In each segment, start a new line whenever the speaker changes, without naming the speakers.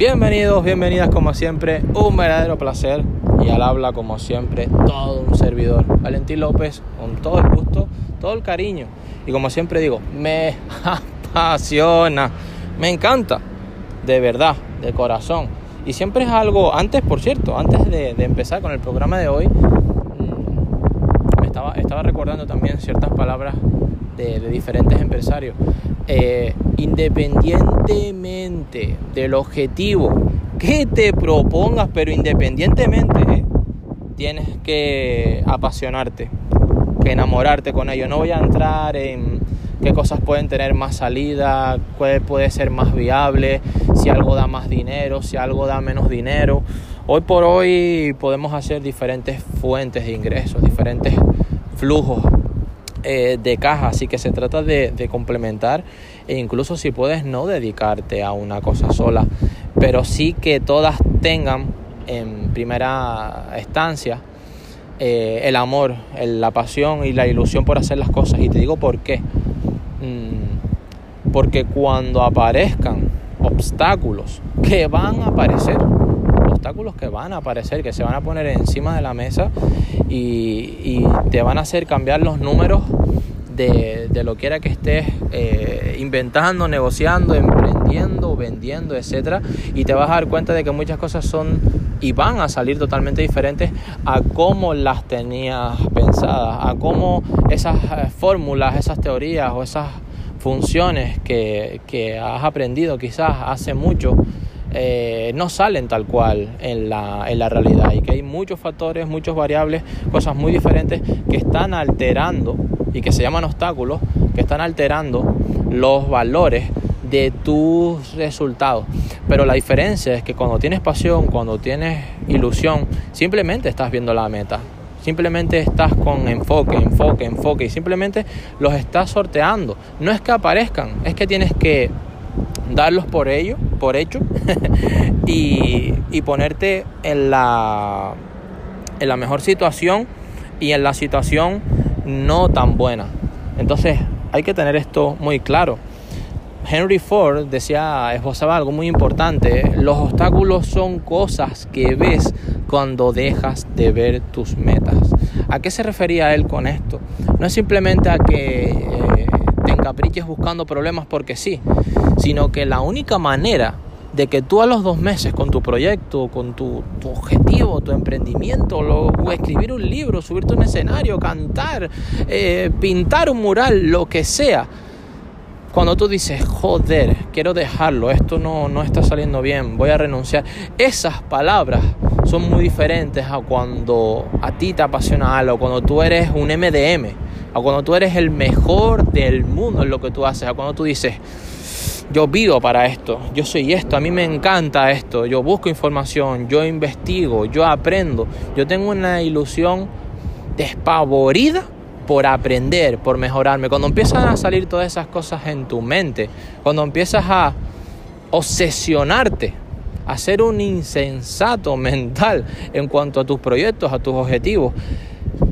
Bienvenidos, bienvenidas como siempre, un verdadero placer y al habla como siempre todo un servidor, Valentín López, con todo el gusto, todo el cariño y como siempre digo, me apasiona, me encanta, de verdad, de corazón. Y siempre es algo, antes por cierto, antes de, empezar con el programa de hoy, mm, me estaba, estaba recordando también ciertas palabras de, diferentes empresarios. Eh, independientemente del objetivo que te propongas, pero independientemente, eh, tienes que apasionarte, que enamorarte con ello. No voy a entrar en qué cosas pueden tener más salida, cuál puede ser más viable, si algo da más dinero, si algo da menos dinero. Hoy por hoy podemos hacer diferentes fuentes de ingresos, diferentes flujos eh, de caja, así que se trata de, complementar e incluso si puedes no dedicarte a una cosa sola, pero sí que todas tengan en primera estancia eh, el amor, la pasión y la ilusión por hacer las cosas. Y te digo por qué. Mm, porque cuando aparezcan obstáculos que van a aparecer, obstáculos que van a aparecer, que se van a poner encima de la mesa y, te van a hacer cambiar los números de, lo que era que estés eh, inventando, negociando, emprendiendo, vendiendo, etc. Y te vas a dar cuenta de que muchas cosas son y van a salir totalmente diferentes a cómo las tenías pensadas, a cómo esas eh, fórmulas, esas teorías o esas funciones que has aprendido quizás hace mucho eh, no salen tal cual en la, en la realidad y que hay muchos factores, muchos variables, cosas muy diferentes que están alterando y que se llaman obstáculos, que están alterando los valores de tus resultados. Pero la diferencia es que cuando tienes pasión, cuando tienes ilusión, simplemente estás viendo la meta. Simplemente estás con enfoque, enfoque, enfoque y simplemente los estás sorteando. No es que aparezcan, es que tienes que darlos por ello, por hecho, y, ponerte en la, en la mejor situación y en la situación no tan buena. Entonces hay que tener esto muy claro. Henry Ford decía, esbozaba algo muy importante, los obstáculos son cosas que ves cuando dejas de ver tus metas. ¿A qué se refería él con esto? No es simplemente a que te encapriches buscando problemas porque sí, sino que la única manera de que tú a los dos meses con tu proyecto, con tu, objetivo, tu emprendimiento, o escribir un libro, subirte un escenario, cantar, eh, pintar un mural, lo que sea, cuando tú dices, joder, quiero dejarlo, esto no, no está saliendo bien, voy a renunciar, esas palabras son muy diferentes a cuando a ti te apasiona algo, cuando tú eres un MDM, a cuando tú eres el mejor del mundo en lo que tú haces, a cuando tú dices, yo vivo para esto, yo soy esto, a mí me encanta esto, yo busco información, yo investigo, yo aprendo, yo tengo una ilusión despavorida por aprender, por mejorarme. Cuando empiezan a salir todas esas cosas en tu mente, cuando empiezas a obsesionarte, a ser un insensato mental en cuanto a tus proyectos, a tus objetivos,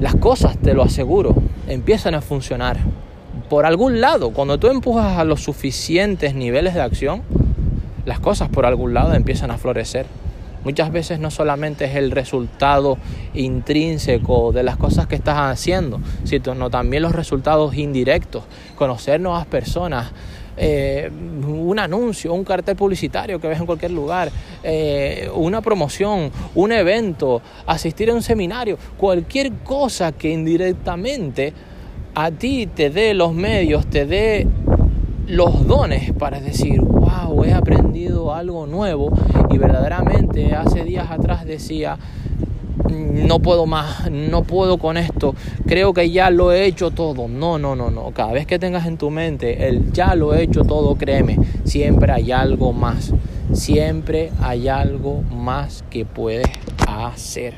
las cosas, te lo aseguro, empiezan a funcionar por algún lado, cuando tú empujas a los suficientes niveles de acción, las cosas por algún lado empiezan a florecer. Muchas veces no solamente es el resultado intrínseco de las cosas que estás haciendo, sino también los resultados indirectos, conocer nuevas personas, eh, un anuncio, un cartel publicitario que ves en cualquier lugar, eh, una promoción, un evento, asistir a un seminario, cualquier cosa que indirectamente a ti te dé los medios, te dé los dones para decir, wow, he aprendido algo nuevo y verdaderamente hace días atrás decía, no puedo más, no puedo con esto, creo que ya lo he hecho todo. No, no, no, no. Cada vez que tengas en tu mente el ya lo he hecho todo, créeme, siempre hay algo más. Siempre hay algo más que puedes hacer.